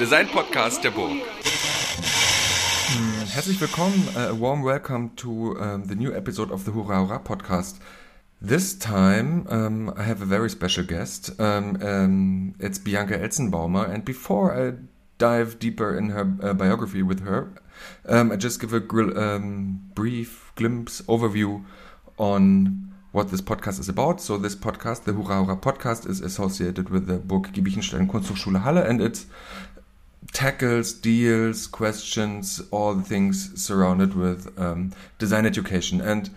Design-Podcast der Burg. Herzlich willkommen, uh, a warm welcome to um, the new episode of the Hurra Hurra podcast. This time um, I have a very special guest. Um, um it's Bianca Elzenbaumer, and before I dive deeper in her uh, biography with her, I just give a brief glimpse overview on what this podcast is about. So this podcast, the Hurra Hurra podcast, is associated with the Burg Giebichenstein Kunsthochschule Halle, and it tackles, deals, questions, all the things surrounded with um, design education. And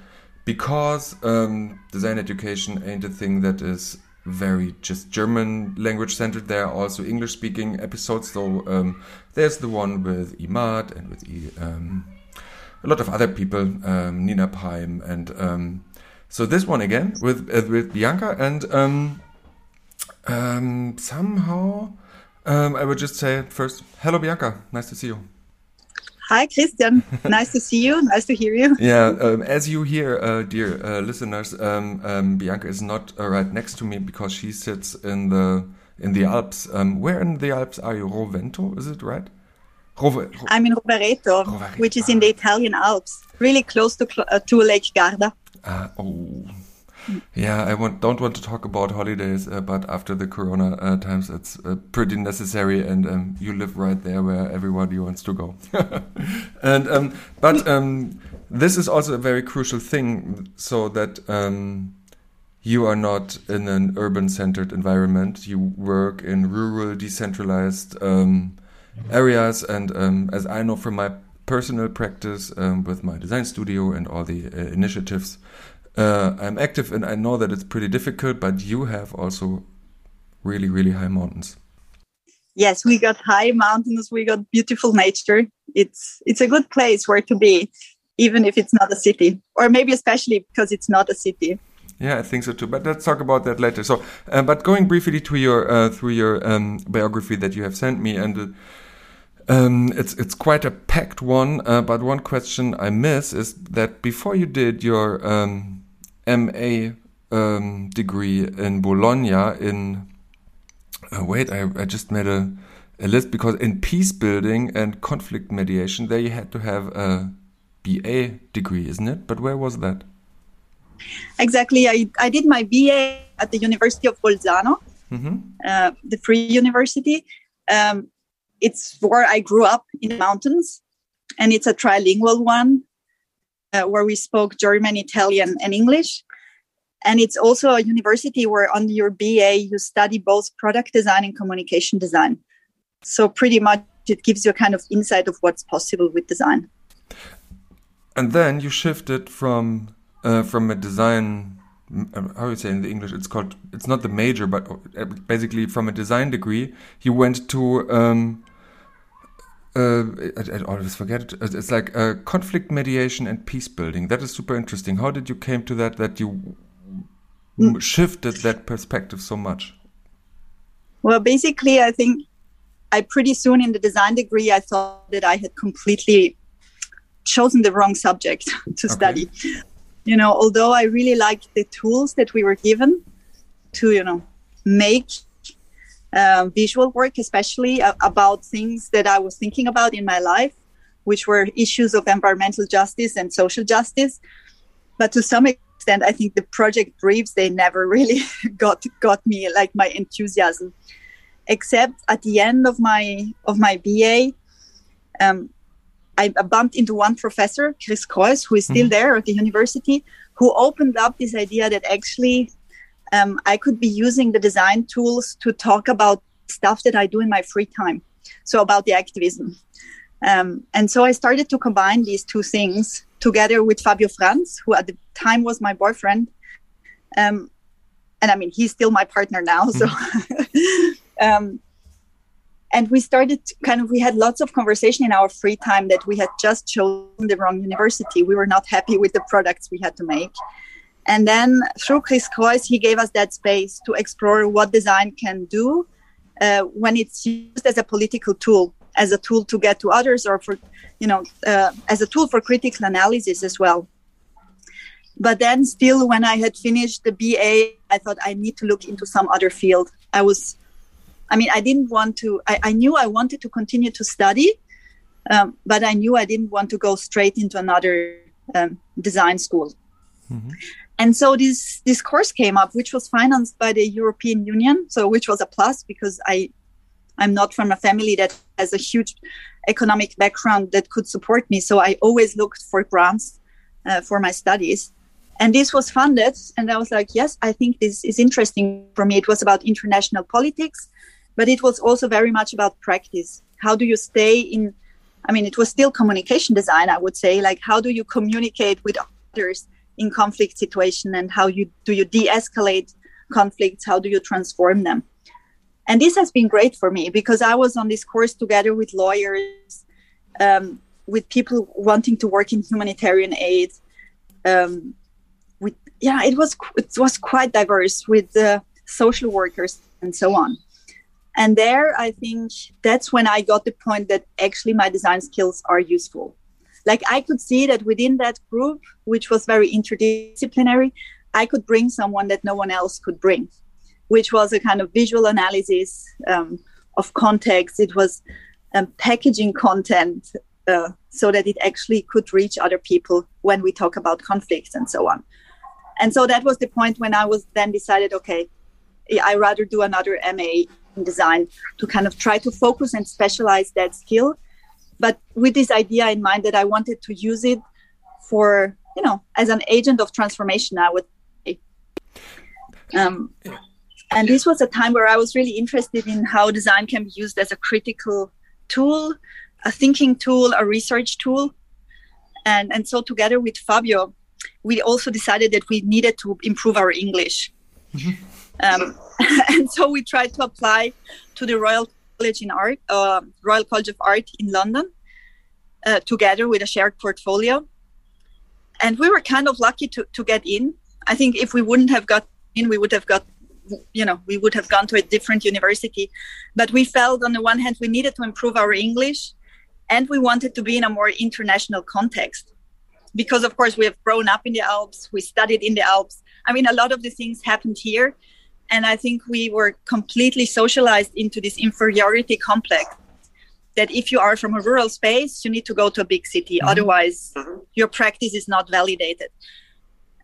because um, design education ain't a thing that is very just German language centered, there are also English speaking episodes. So um, there's the one with Imad and with um, a lot of other people, um, Nina Paim and um, so this one again with uh, with Bianca, and somehow um, I would just say first, hello Bianca, nice to see you. Hi Christian, nice to see you, nice to hear you. Yeah, um, as you hear, uh, dear uh, listeners, um, um, Bianca is not uh, right next to me because she sits in the in the Alps. Um, where in the Alps are you? Rovento, is it right? Rove I'm in Rovereto, Rovereto, which is in the Italian Alps, really close to uh, to Lake Garda. Uh, oh, yeah. I want, don't want to talk about holidays, uh, but after the Corona uh, times, it's uh, pretty necessary, and um, you live right there where everybody wants to go. and um, but um, this is also a very crucial thing, so that um, you are not in an urban-centered environment. You work in rural, decentralized um, areas, and um, as I know from my personal practice with my design studio and all the uh, initiatives. Uh, I'm active and I know that it's pretty difficult, but you have also really, really high mountains. Yes, we got high mountains, we got beautiful nature. It's it's a good place where to be, even if it's not a city, or maybe especially because it's not a city. Yeah, I think so too. But let's talk about that later. So, uh, but going briefly to your uh, through your um, biography that you have sent me, and uh, um, it's it's quite a packed one, uh, but one question I miss is that before you did your um, MA um, degree in Bologna in uh, wait, I, I just made a, a list because in peace building and conflict mediation there you had to have a BA degree, isn't it? But where was that? Exactly, I I did my BA at the University of Bolzano, mm -hmm. uh, the Free University. Um, it's where I grew up in the mountains, and it's a trilingual one uh, where we spoke German, Italian, and English. And it's also a university where, on your BA, you study both product design and communication design. So, pretty much, it gives you a kind of insight of what's possible with design. And then you shifted from uh, from a design how do you say in the English it's called it's not the major but basically from a design degree you went to um, uh, I, I, always forget it. It's like uh, conflict mediation and peace building. That is super interesting. How did you came to that? That you mm. shifted that perspective so much. Well, basically, I think I pretty soon in the design degree I thought that I had completely chosen the wrong subject to okay. study. You know, although I really liked the tools that we were given to, you know, make uh, visual work, especially uh, about things that I was thinking about in my life, which were issues of environmental justice and social justice. But to some extent, I think the project briefs they never really got got me like my enthusiasm. Except at the end of my of my BA, um, I bumped into one professor, Kris Krois, who is still mm-hmm. there at the university, who opened up this idea that actually um, I could be using the design tools to talk about stuff that I do in my free time. So about the activism. Um, and so I started to combine these two things together with Fabio Franz, who at the time was my boyfriend. Um, and I mean, he's still my partner now. So, um, and we started kind of, we had lots of conversation in our free time that we had just chosen the wrong university. We were not happy with the products we had to make. And then through Kris Krois, he gave us that space to explore what design can do uh, when it's used as a political tool, as a tool to get to others, or for, you know, uh, as a tool for critical analysis as well. But then, still, when I had finished the BA, I thought I need to look into some other field. I was, I mean, I didn't want to, I, I knew I wanted to continue to study, um, but I knew I didn't want to go straight into another um, design school. Mm-hmm. And so this this course came up, which was financed by the European Union, so which was a plus because I I'm not from a family that has a huge economic background that could support me. So I always looked for grants uh, for my studies. And this was funded. And I was like, yes, I think this is interesting for me. It was about international politics, but it was also very much about practice. How do you stay in? I mean, it was still communication design, I would say. Like, how do you communicate with others in conflict situation and how you do you de-escalate conflicts? How do you transform them? and this has been great for me because i was on this course together with lawyers um, with people wanting to work in humanitarian aid um, with yeah it was it was quite diverse with uh, social workers and so on and there i think that's when i got the point that actually my design skills are useful like i could see that within that group which was very interdisciplinary i could bring someone that no one else could bring which was a kind of visual analysis um, of context. It was um, packaging content uh, so that it actually could reach other people when we talk about conflicts and so on. And so that was the point when I was then decided, okay, I rather do another MA in design to kind of try to focus and specialize that skill, but with this idea in mind that I wanted to use it for, you know, as an agent of transformation. I would. Say. Um, and this was a time where I was really interested in how design can be used as a critical tool, a thinking tool, a research tool. And, and so, together with Fabio, we also decided that we needed to improve our English. Mm-hmm. Um, and so, we tried to apply to the Royal College in Art, uh, Royal College of Art in London, uh, together with a shared portfolio. And we were kind of lucky to, to get in. I think if we wouldn't have got in, we would have got you know we would have gone to a different university but we felt on the one hand we needed to improve our english and we wanted to be in a more international context because of course we have grown up in the alps we studied in the alps i mean a lot of the things happened here and i think we were completely socialized into this inferiority complex that if you are from a rural space you need to go to a big city mm-hmm. otherwise mm-hmm. your practice is not validated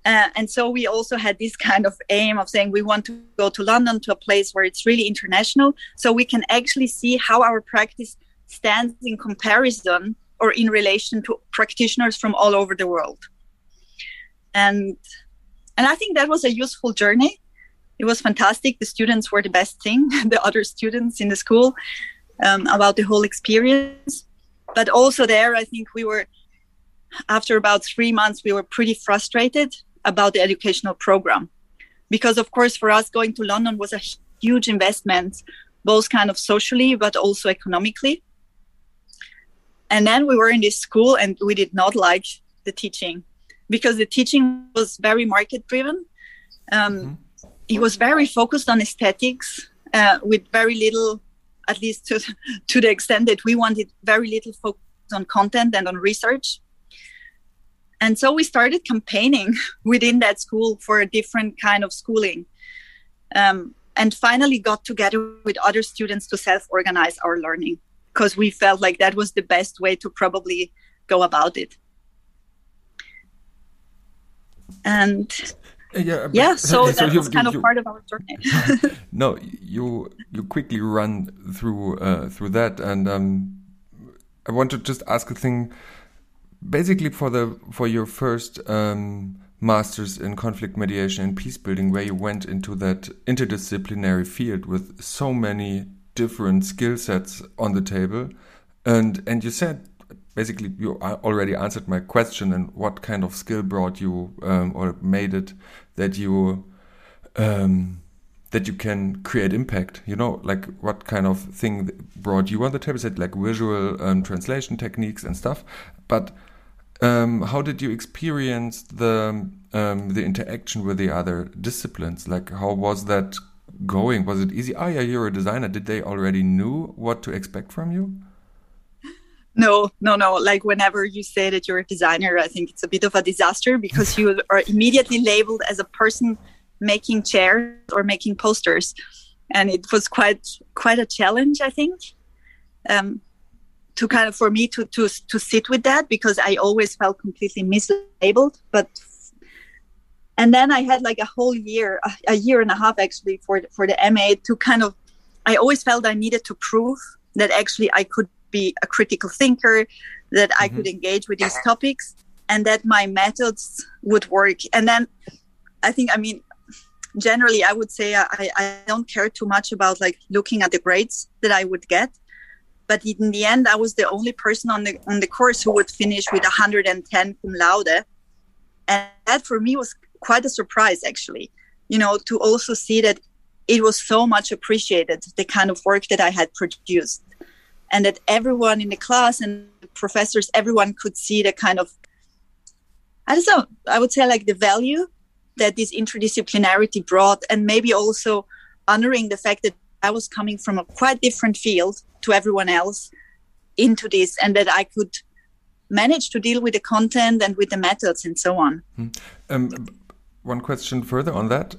uh, and so we also had this kind of aim of saying we want to go to London to a place where it's really international, so we can actually see how our practice stands in comparison or in relation to practitioners from all over the world. And and I think that was a useful journey. It was fantastic. The students were the best thing, the other students in the school, um, about the whole experience. But also there, I think we were after about three months, we were pretty frustrated about the educational program because of course for us going to london was a huge investment both kind of socially but also economically and then we were in this school and we did not like the teaching because the teaching was very market driven um, mm-hmm. It was very focused on aesthetics uh, with very little at least to, to the extent that we wanted very little focus on content and on research. And so we started campaigning within that school for a different kind of schooling um, and finally got together with other students to self-organize our learning because we felt like that was the best way to probably go about it. And uh, yeah, yeah so, so that kind you, of part of our journey. No you you quickly run through uh, through that and um, i want to just ask a thing. Basically for the for your first um, masters in conflict mediation and peace building, where you went into that interdisciplinary field with so many different skill sets on the table, and and you said basically you already answered my question and what kind of skill brought you um, or made it that you um, that you can create impact you know like what kind of thing brought you on the table said like visual um, translation techniques and stuff but um, how did you experience the um, the interaction with the other disciplines? Like, how was that going? Was it easy? Ah, yeah, you're a designer. Did they already knew what to expect from you? No, no, no. Like whenever you say that you're a designer, I think it's a bit of a disaster because you are immediately labeled as a person making chairs or making posters. and it was quite quite a challenge, I think, um, to kind of for me to to to sit with that because I always felt completely mislabeled. But and then I had like a whole year, a, a year and a half actually for for the MA to kind of. I always felt I needed to prove that actually I could be a critical thinker, that I mm-hmm. could engage with these topics, and that my methods would work. And then I think, I mean, generally, I would say I, I don't care too much about like looking at the grades that I would get. But in the end, I was the only person on the on the course who would finish with 110 cum laude, and that for me was quite a surprise, actually. You know, to also see that it was so much appreciated the kind of work that I had produced and that everyone in the class and the professors everyone could see the kind of i don't know i would say like the value that this interdisciplinarity brought and maybe also honoring the fact that i was coming from a quite different field to everyone else into this and that i could manage to deal with the content and with the methods and so on. Hmm. um, one question further on that.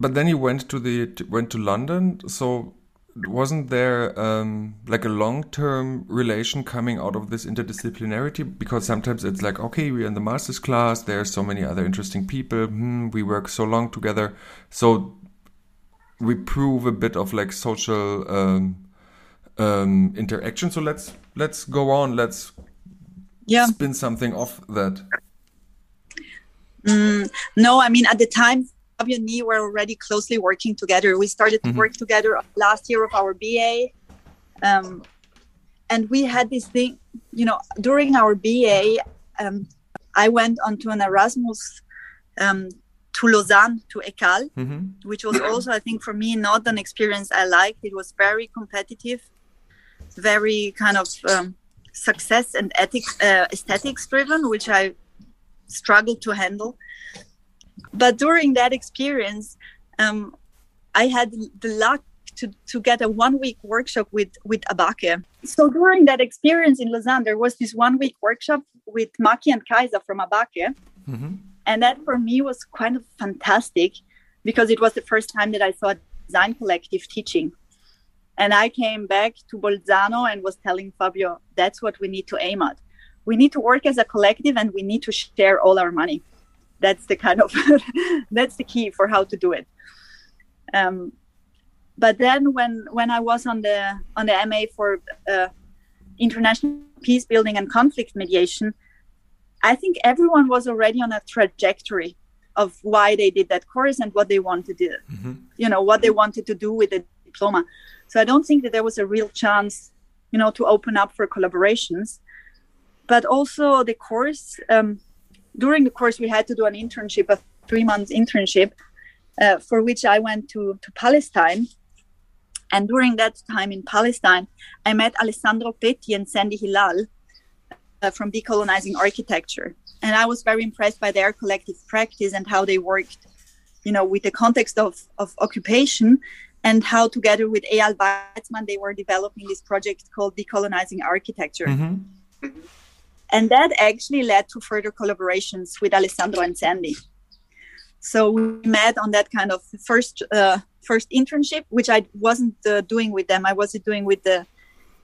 But then you went to the went to london. So wasn't there um, like a long-term relation coming out of this interdisciplinarity? Because sometimes it's like, okay, we're in the master's class. There's so many other interesting people. Hmm, we work so long together, so we prove a bit of like social um, um, interaction. So let's let's go on. Let's yeah. spin something off that. Mm, no, I mean at the time Fabio and me were already closely working together. We started to mm-hmm. work together last year of our BA. Um, and we had this thing, you know, during our BA, um, I went onto an Erasmus um, to Lausanne, to ECAL, mm-hmm. which was also, I think, for me, not an experience I liked. It was very competitive, very kind of um, success and ethics, uh, aesthetics driven, which I struggled to handle but during that experience, um, I had the luck to, to get a one week workshop with with Abake. So during that experience in Lausanne, there was this one week workshop with Maki and Kajsa from Abake. Mm-hmm. And that for me was kind of fantastic because it was the first time that I saw a design collective teaching. And I came back to Bolzano and was telling Fabio, that's what we need to aim at. We need to work as a collective and we need to share all our money that's the kind of that's the key for how to do it. Um, but then when when i was on the on the ma for uh, international peace building and conflict mediation i think everyone was already on a trajectory of why they did that course and what they wanted to do mm-hmm. you know what they wanted to do with the diploma. So i don't think that there was a real chance you know to open up for collaborations. But also the course um, during the course we had to do an internship a three months internship uh, for which i went to, to palestine. And during that time in palestine i met alessandro petti and sandi hilal uh, from decolonizing architecture. And i was very impressed by their collective practice and how they worked you know with the context of, of occupation and how together with eyal weizman they were developing this project called decolonizing architecture. Mm-hmm. And that actually led to further collaborations with Alessandro and Sandi. So we met on that kind of first uh, first internship, which I wasn't uh, doing with them. I was doing with the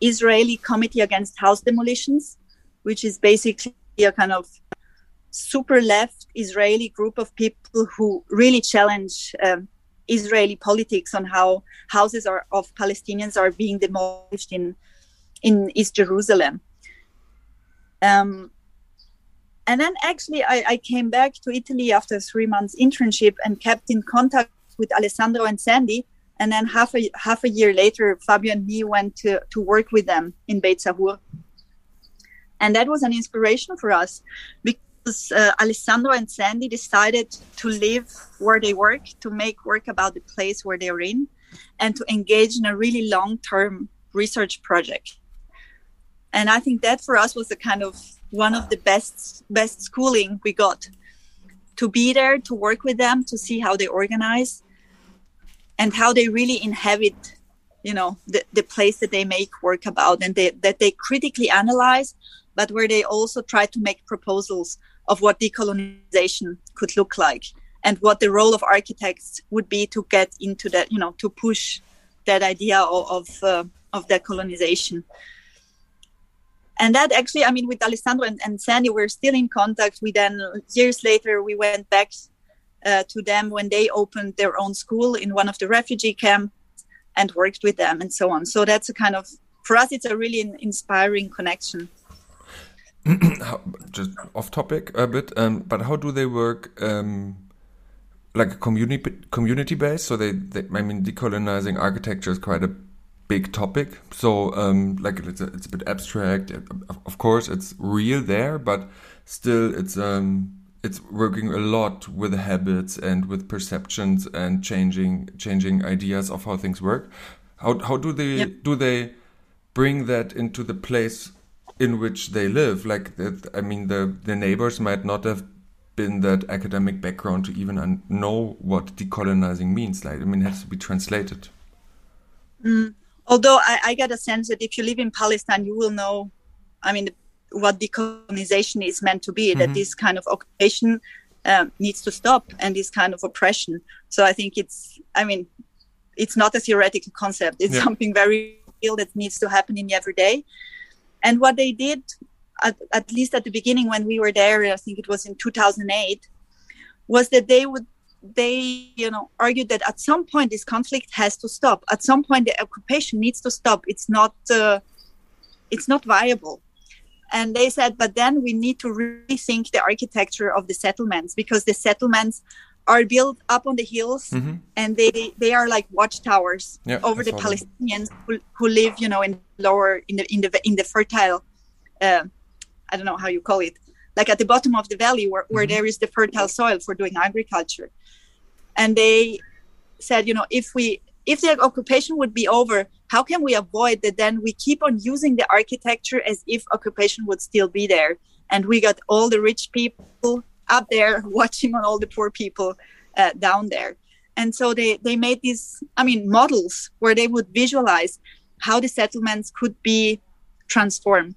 Israeli Committee Against House Demolitions, which is basically a kind of super left Israeli group of people who really challenge um, Israeli politics on how houses are, of Palestinians are being demolished in in East Jerusalem. Um, and then actually, I, I, came back to Italy after three months internship and kept in contact with Alessandro and Sandi. And then half a half a year later, Fabio and me went to, to work with them in Beit Sahur. And that was an inspiration for us because uh, Alessandro and Sandi decided to live where they work, to make work about the place where they're in, and to engage in a really long term research project and i think that for us was a kind of one of the best best schooling we got to be there to work with them to see how they organize and how they really inhabit you know the, the place that they make work about and they, that they critically analyze but where they also try to make proposals of what decolonization could look like and what the role of architects would be to get into that you know to push that idea of of, uh, of decolonization. And that actually, I mean, with Alessandro and, and Sandi, we're still in contact. We then years later we went back uh, to them when they opened their own school in one of the refugee camps and worked with them and so on. So that's a kind of for us, it's a really inspiring connection. Just off topic a bit, um, but how do they work? Um, like community community based. So they, they, I mean, decolonizing architecture is quite a big topic. So um, like it's a, it's a bit abstract. Of course, it's real there, but still, it's um, it's working a lot with habits and with perceptions and changing changing ideas of how things work. How how do they yep. do they bring that into the place in which they live? Like that, I mean, the the neighbors might not have been that academic background to even know what decolonizing means. Like, I mean, it has to be translated. Mm. Although I, I, get a sense that if you live in Palestine, you will know, I mean, what decolonization is meant to be, mm-hmm. that this kind of occupation um, needs to stop and this kind of oppression. So I think it's, I mean, it's not a theoretical concept. It's yeah. something very real that needs to happen in every day. And what they did at, at least at the beginning when we were there, I think it was in 2008, was that they would they you know argued that at some point this conflict has to stop at some point the occupation needs to stop it's not uh, it's not viable and they said but then we need to rethink the architecture of the settlements because the settlements are built up on the hills mm-hmm. and they they are like watchtowers yeah, over the palestinians who, who live you know in lower in the in the in the fertile uh, I don't know how you call it, like at the bottom of the valley where, where mm-hmm. there is the fertile soil for doing agriculture. And they said, you know, if we if the occupation would be over, how can we avoid that then we keep on using the architecture as if occupation would still be there? And we got all the rich people up there watching on all the poor people uh, down there. And so they, they made these, I mean, models where they would visualize how the settlements could be transformed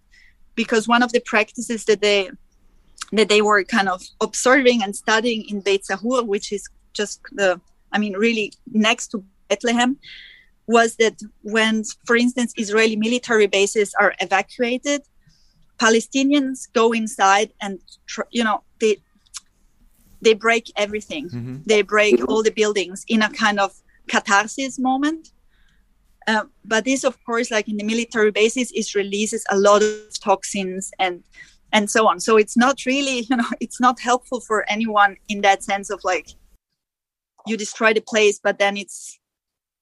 because one of the practices that they that they were kind of observing and studying in Beit Sahur, which is just the, I mean, really next to Bethlehem, was that when, for instance, Israeli military bases are evacuated, Palestinians go inside and, you know, they they break everything. Mm-hmm. They break all the buildings in a kind of catharsis moment. Uh, but this, of course, like in the military bases, it releases a lot of toxins and and so on. So it's not really, you know, it's not helpful for anyone in that sense of like you destroy the place, but then it's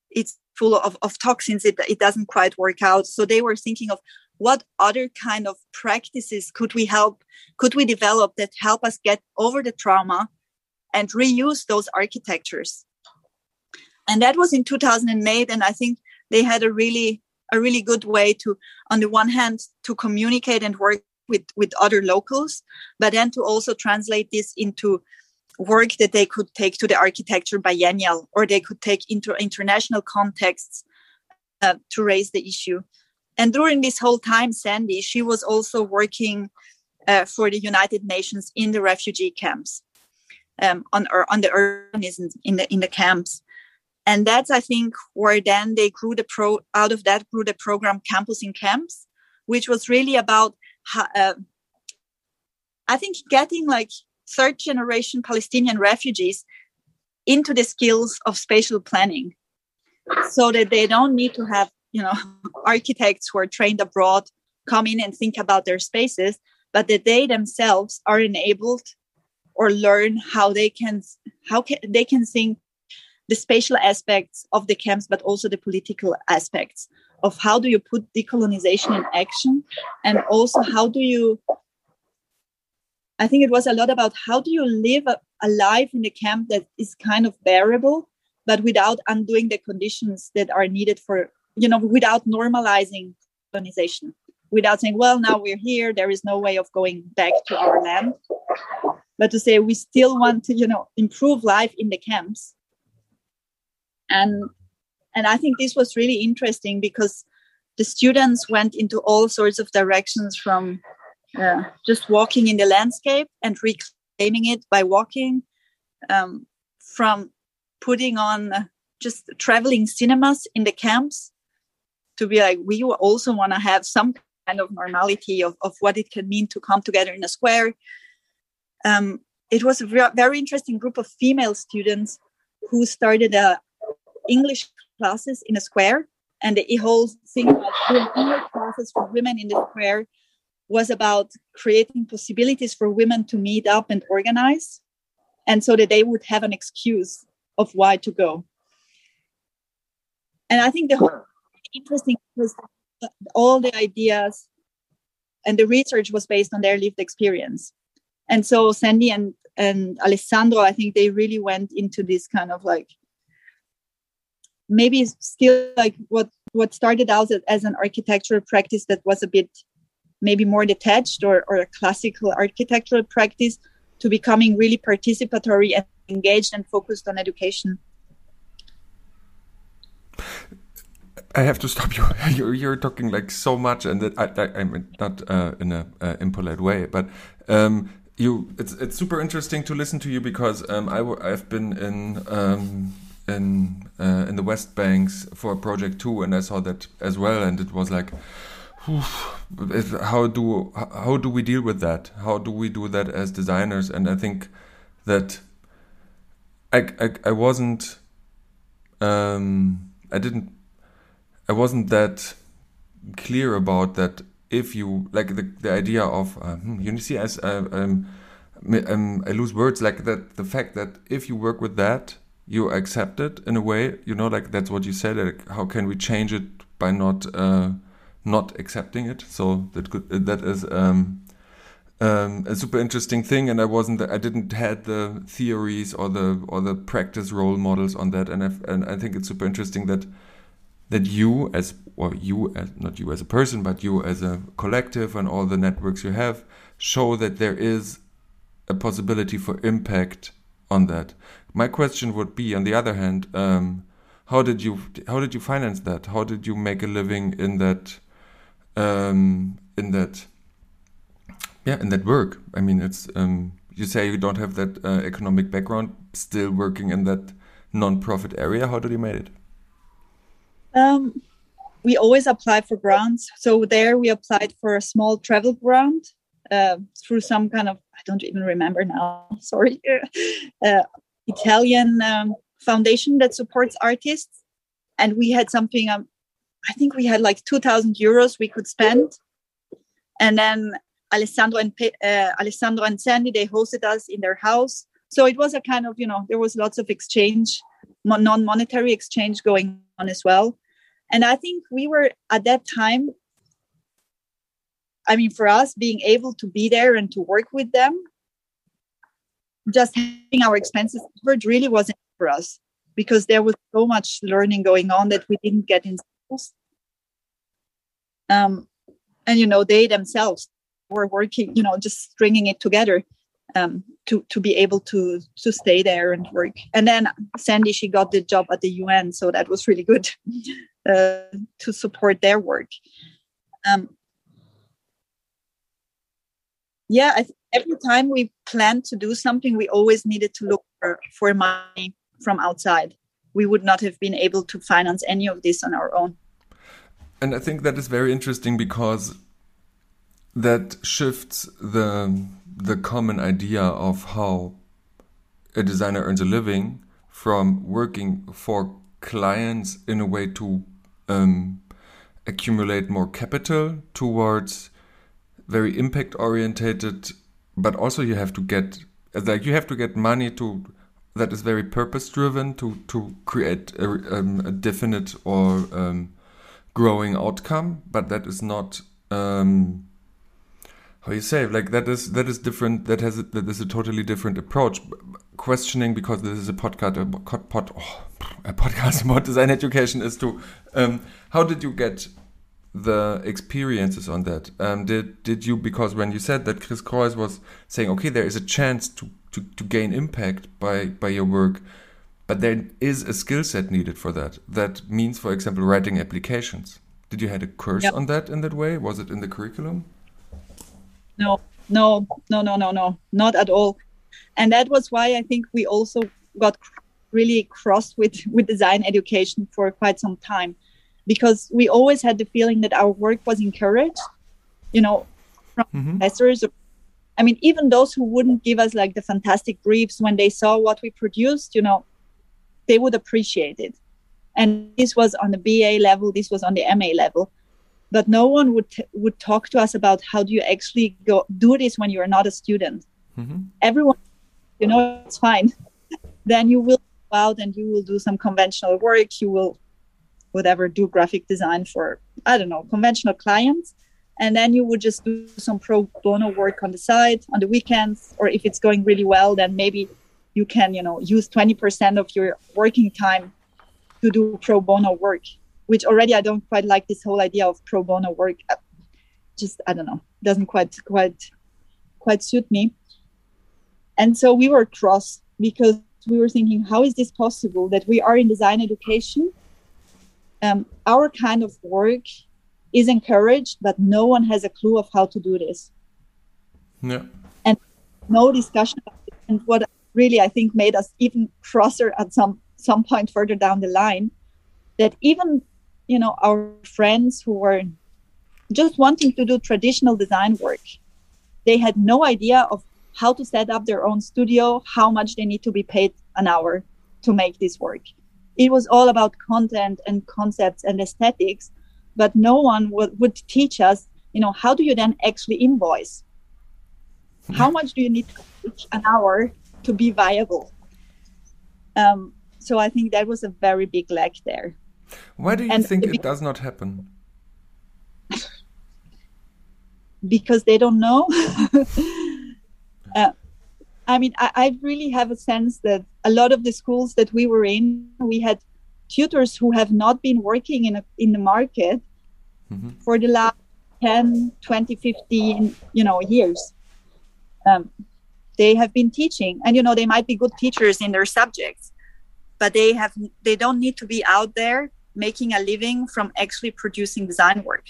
it's full of, of toxins. It it doesn't quite work out. So they were thinking of what other kind of practices could we help, could we develop that help us get over the trauma and reuse those architectures. And that was in 2008. And I think they had a really a really good way to on the one hand to communicate and work with with other locals but then to also translate this into work that they could take to the architecture biennial or they could take into international contexts uh, to raise the issue. And during this whole time sandi she was also working uh, for the united nations in the refugee camps um, on on the urbanism in the in the camps. And that's i think where then they grew the pro out of that grew the program campus in camps which was really about uh, i think getting like third generation palestinian refugees into the skills of spatial planning so that they don't need to have you know architects who are trained abroad come in and think about their spaces but that they themselves are enabled or learn how they can how can they can think the spatial aspects of the camps, but also the political aspects of how do you put decolonization in action, and also how do you. I think it was a lot about how do you live a, a life in a camp that is kind of bearable, but without undoing the conditions that are needed for, you know, without normalizing colonization, without saying, well, now we're here, there is no way of going back to our land. But to say we still want to, you know, improve life in the camps and and i think this was really interesting because the students went into all sorts of directions from uh, just walking in the landscape and reclaiming it by walking um, from putting on just traveling cinemas in the camps to be like we also want to have some kind of normality of, of what it can mean to come together in a square. Um, it was a very interesting group of female students who started a english classes in a square and the whole thing about doing english classes for women in the square was about creating possibilities for women to meet up and organize and so that they would have an excuse of why to go. And i think the whole interesting because all the ideas and the research was based on their lived experience. And so sandi and and alessandro i think they really went into this kind of like maybe still like what what started out as an architectural practice that was a bit maybe more detached or, or a classical architectural practice to becoming really participatory and engaged and focused on education I have to stop you. You're, you're talking like so much, and I, I, am not uh, in a uh, impolite way, but um, you. It's it's super interesting to listen to you because um, I w- I've been in um, in uh, in the West Banks for a project too, and I saw that as well, and it was like, how do how do we deal with that? How do we do that as designers? And I think that I I, I wasn't um, I didn't I wasn't that clear about that. If you like the the idea of uh, you see, as uh, um, um, I lose words like that. The fact that if you work with that, you accept it in a way. You know, like that's what you said. Like, how can we change it by not uh, not accepting it? So that could that is. Um, um, a super interesting thing, and I wasn't, I didn't had the theories or the or the practice role models on that, and I and I think it's super interesting that that you as or you as not you as a person but you as a collective and all the networks you have show that there is a possibility for impact on that my question would be on the other hand um, how did you how did you finance that how did you make a living in that um, in that yeah in that work i mean it's um, you say you don't have that uh, economic background still working in that non-profit area how did you make it um, we always apply for grants. So there we applied for a small travel grant uh, through some kind of I don't even remember now. Sorry, uh, Italian um, foundation that supports artists, and we had something. Um, I think we had like two thousand euros we could spend, and then Alessandro and uh, Alessandro and Sandi they hosted us in their house. So it was a kind of you know there was lots of exchange, non-monetary exchange going on as well and I think we were at that time, I mean, for us, being able to be there and to work with them, just having our expenses covered really wasn't for us because there was so much learning going on that we didn't get in schools. Um, and you know, they themselves were working, you know, just stringing it together um, to to be able to to stay there and work. And then Sandi, she got the job at the UN, so that was really good uh, to support their work. Um, yeah, th- every time we planned to do something, we always needed to look for, for money from outside. We would not have been able to finance any of this on our own. And I think that is very interesting because that shifts the the common idea of how a designer earns a living from working for clients in a way to um, accumulate more capital towards very impact orientated but also you have to get like you have to get money to that is very purpose driven to to create a, um, a definite or um, growing outcome but that is not um, how you say like that is that is different that has a, that is a totally different approach. Questioning because this is a podcast a, pod, oh, a podcast about design education is to um, how did you get the experiences on that? Um, did did you because when you said that Kris Krois was saying okay there is a chance to, to, to gain impact by by your work but there is a skill set needed for that that means for example writing applications did you had a course yep. on that in that way was it in the curriculum no, no, no, no, no, no, not at all. And that was why I think we also got really crossed with with design education for quite some time because we always had the feeling that our work was encouraged you know from mm-hmm. professors i mean even those who wouldn't give us like the fantastic briefs when they saw what we produced you know they would appreciate it. And this was on the ba level this was on the ma level. But no one would would talk to us about how do you actually go do this when you're not a student. Mm-hmm. everyone you know it's fine. Then you will go out and you will do some conventional work. You will whatever do graphic design for i don't know conventional clients and then you would just do some pro bono work on the side on the weekends or if it's going really well then maybe you can you know use 20% of your working time to do pro bono work which already i don't quite like this whole idea of pro bono work. Uh, just i don't know doesn't quite quite quite suit me. And so we were cross because we were thinking how is this possible that we are in design education? Um, our kind of work is encouraged, but no one has a clue of how to do this. Yeah. And no discussion And what really I think made us even crosser at some some point further down the line, that even you know our friends who were just wanting to do traditional design work, they had no idea of how to set up their own studio, how much they need to be paid an hour to make this work it was all about content and concepts and aesthetics but no one would, would teach us you know how do you then actually invoice? How much do you need an hour to be viable? Um, so i think that was a very big lack there. Why do you and think it does not happen? Because they don't know? Uh, I mean, I, I, really have a sense that a lot of the schools that we were in, we had tutors who have not been working in a, in the market mm-hmm. for the last 10, 20, 15, you know, years. Um, they have been teaching, and you know, they might be good teachers in their subjects, but they have they don't need to be out there making a living from actually producing design work.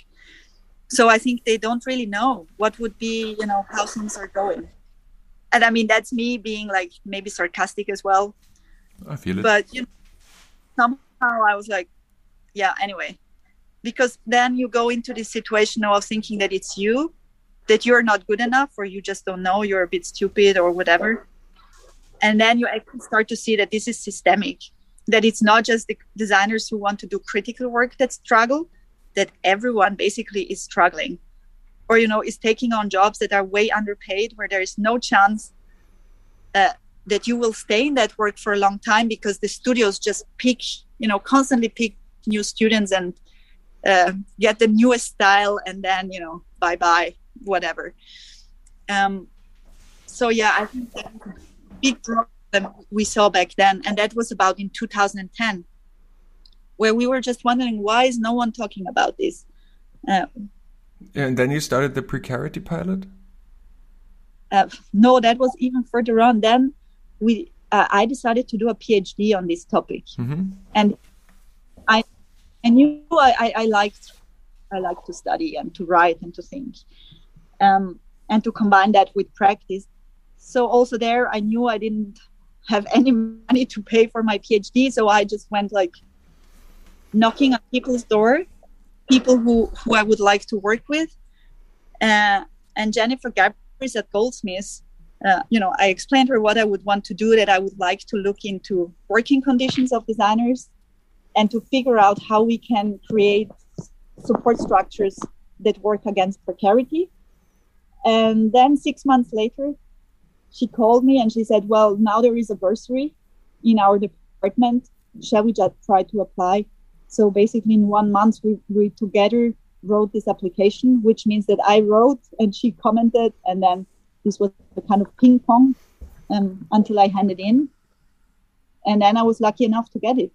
So I think they don't really know what would be, you know, how things are going and I mean that's me being like maybe sarcastic as well. I feel it. But you know, somehow I was like, yeah. Anyway, because then you go into this situation of thinking that it's you, that you're not good enough, or you just don't know, you're a bit stupid or whatever, and then you actually start to see that this is systemic. That it's not just the designers who want to do critical work that struggle, that everyone basically is struggling or you know is taking on jobs that are way underpaid where there is no chance uh, that you will stay in that work for a long time because the studios just pick you know constantly pick new students and uh, get the newest style and then you know bye bye whatever um, so yeah i think that big problem we saw back then and that was about in 2010 where we were just wondering why is no one talking about this uh, and then you started the precarity pilot. Uh, no, that was even further on. Then we, uh, I decided to do a PhD on this topic, mm-hmm. and I, I knew I, I, I, liked, I liked to study and to write and to think, um, and to combine that with practice. So also there, I knew I didn't have any money to pay for my PhD, so I just went like knocking on people's door people who, who I would like to work with. Uh, and Jennifer Gabrys at Goldsmiths, uh, you know, I explained her what I would want to do, that I would like to look into working conditions of designers and to figure out how we can create support structures that work against precarity. And then six months later, she called me and she said, Well, now there is a bursary in our department. Shall we just try to apply? So basically, in one month, we, we together wrote this application, which means that I wrote and she commented, and then this was a kind of ping pong um, until I handed in. And then I was lucky enough to get it.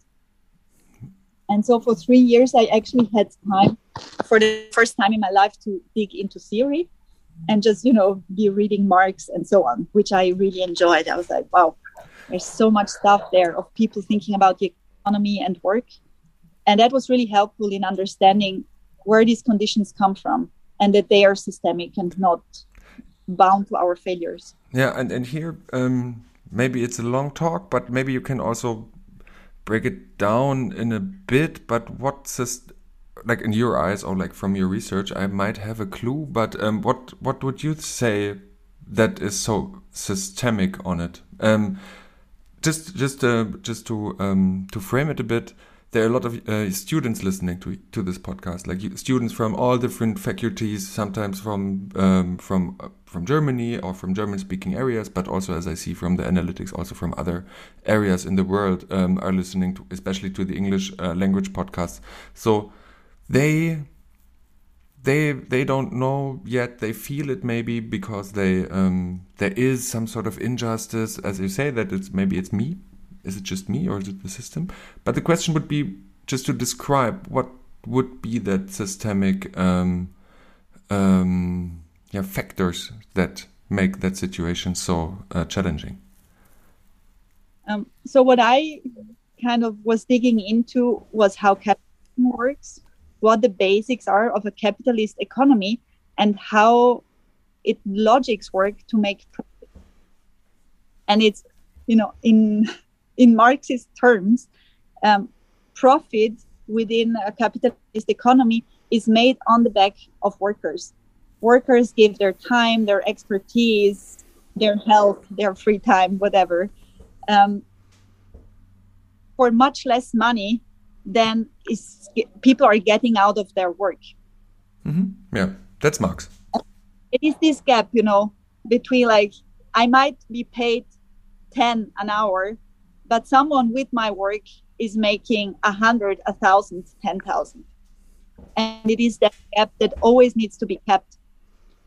And so for three years, I actually had time for the first time in my life to dig into theory and just, you know, be reading Marx and so on, which I really enjoyed. I was like, wow, there's so much stuff there of people thinking about the economy and work and that was really helpful in understanding where these conditions come from and that they are systemic and not bound to our failures. Yeah, and, and here um, maybe it's a long talk, but maybe you can also break it down in a bit, but what's this, like in your eyes or like from your research, I might have a clue, but um, what what would you say that is so systemic on it? Um, just just uh, just to um, to frame it a bit, there are a lot of uh, students listening to to this podcast, like students from all different faculties, sometimes from um, from uh, from Germany or from German-speaking areas, but also, as I see from the analytics, also from other areas in the world, um, are listening to, especially to the English uh, language podcasts. So they they they don't know yet. They feel it maybe because they um, there is some sort of injustice, as you say that it's maybe it's me. Is it just me or is it the system? But the question would be just to describe what would be that systemic um, um, yeah, factors that make that situation so uh, challenging. Um, so what I kind of was digging into was how capitalism works what the basics are of a capitalist economy and how it logics work to make profit. And it's, you know, in in Marxist terms, um, profit within a capitalist economy is made on the back of workers. Workers give their time, their expertise, their health, their free time, whatever, um, for much less money than is people are getting out of their work. Mm-hmm. Yeah, that's Marx. It is this gap, you know, between like I might be paid ten an hour, but someone with my work is making a hundred, a thousand, ten thousand, and it is that gap that always needs to be kept,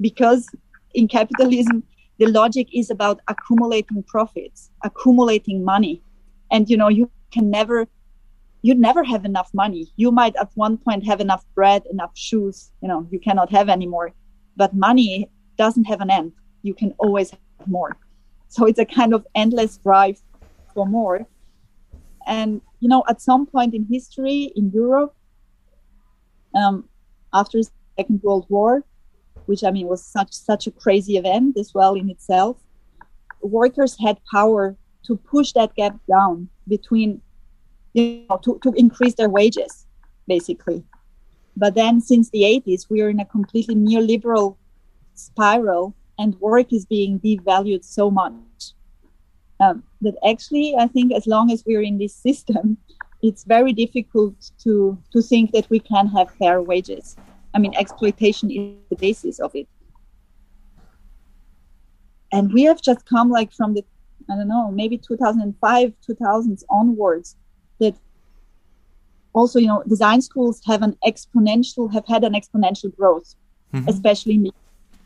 because in capitalism the logic is about accumulating profits, accumulating money, and you know you can never you never have enough money. You might at one point have enough bread, enough shoes, you know, you cannot have anymore. But money doesn't have an end. You can always have more. So it's a kind of endless drive for more. And, you know, at some point in history in Europe, um, after the Second World War, which I mean was such such a crazy event as well in itself, workers had power to push that gap down between you know, to, to increase their wages, basically. But then since the 80s, we are in a completely neoliberal spiral and work is being devalued so much um, that actually, I think as long as we're in this system, it's very difficult to, to think that we can have fair wages. I mean, exploitation is the basis of it. And we have just come like from the, I don't know, maybe 2005, 2000s onwards that also you know design schools have an exponential have had an exponential growth mm-hmm. especially in,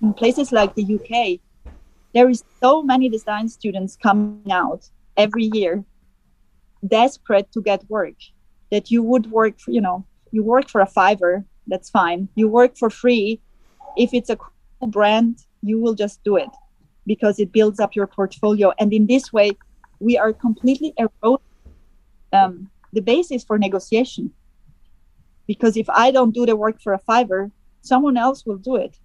in, places like the uk there is so many design students coming out every year desperate to get work that you would work for, you know you work for a fiver that's fine you work for free if it's a cool brand you will just do it because it builds up your portfolio and in this way we are completely eroding um, the basis for negotiation. Because if I don't do the work for a fiver, someone else will do it.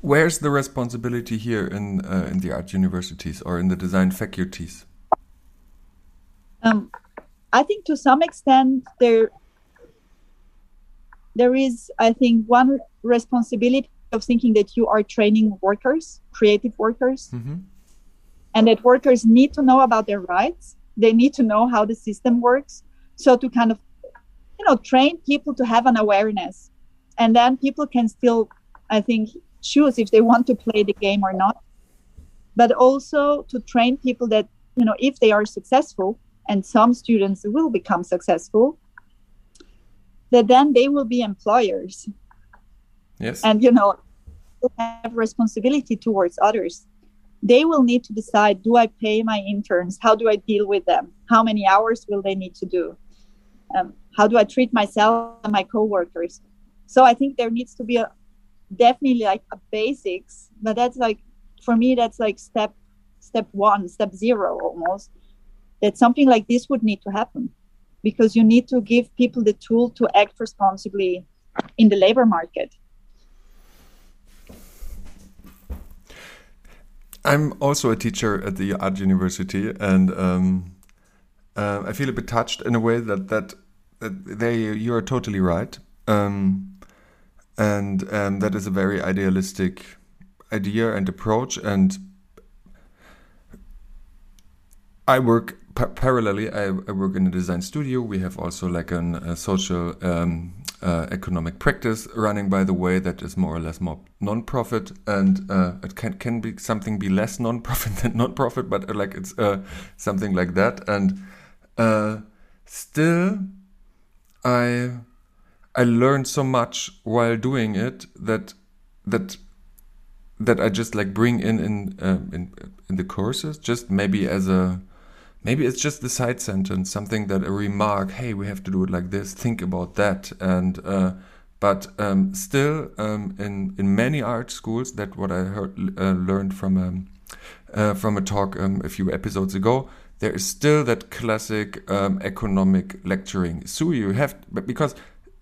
Where's the responsibility here in uh, in the art universities or in the design faculties? Um, I think to some extent there there is, I think, one responsibility of thinking that you are training workers, creative workers, mm -hmm and that workers need to know about their rights. They need to know how the system works. So to kind of you know train people to have an awareness. And then people can still i think choose if they want to play the game or not but also to train people that you know if they are successful and some students will become successful that then they will be employers yes and you know have responsibility towards others they will need to decide do I pay my interns? How do I deal with them? How many hours will they need to do? Um, how do I treat myself and my coworkers? So I think there needs to be a definitely like basics, but that's like for me that's like step step one, step zero almost. That something like this would need to happen because you need to give people the tool to act responsibly in the labor market. I'm also a teacher at the art university, and um, uh, I feel a bit touched in a way that that, that they you are totally right, um, and um, that is a very idealistic idea and approach. And I work parallelly. I, I, work in a design studio. We have also like an, a social um, uh, economic practice running by the way that is more or less more non-profit and uh, it can, can be something be less non-profit than non-profit but uh, like it's uh, something like that and uh, still i i learned so much while doing it that that that i just like bring in in um, in, in the courses just maybe as a maybe it's just the side sentence, something that a remark, hey, we have to do it like this, think about that. And, uh, but um, still, um, in, in many art schools, that what I heard, uh, learned from, um, uh, from a talk um, a few episodes ago, there is still that classic um, economic lecturing. So you have, but because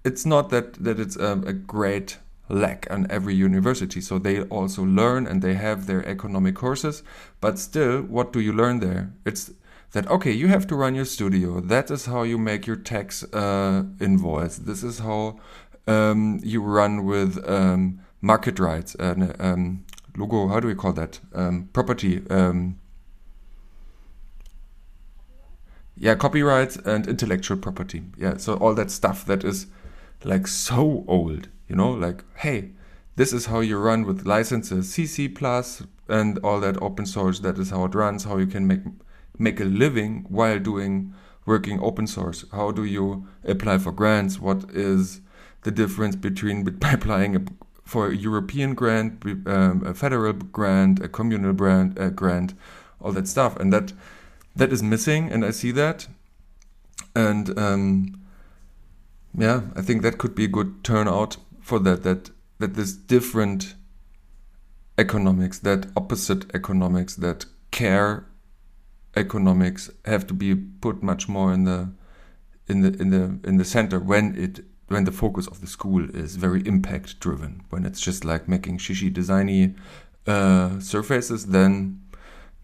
it's not that, that it's um, a great lack on every university. So they also learn and they have their economic courses, but still, what do you learn there? It's that okay you have to run your studio that is how you make your tax uh, invoice this is how um, you run with um, market rights and um, logo how do we call that um, property um, yeah copyrights and intellectual property yeah so all that stuff that is like so old you know like hey this is how you run with licenses cc plus and all that open source that is how it runs how you can make make a living while doing working open source? How do you apply for grants? What is the difference between applying a, for a European grant, um, a federal grant, a communal grant, a grant, all that stuff, and that that is missing, and I see that, and um, yeah, I think that could be a good turnout for that. That that this different economics, that opposite economics, that care economics have to be put much more in the in the in the in the center when it when the focus of the school is very impact driven when it's just like making shishi designy uh, surfaces then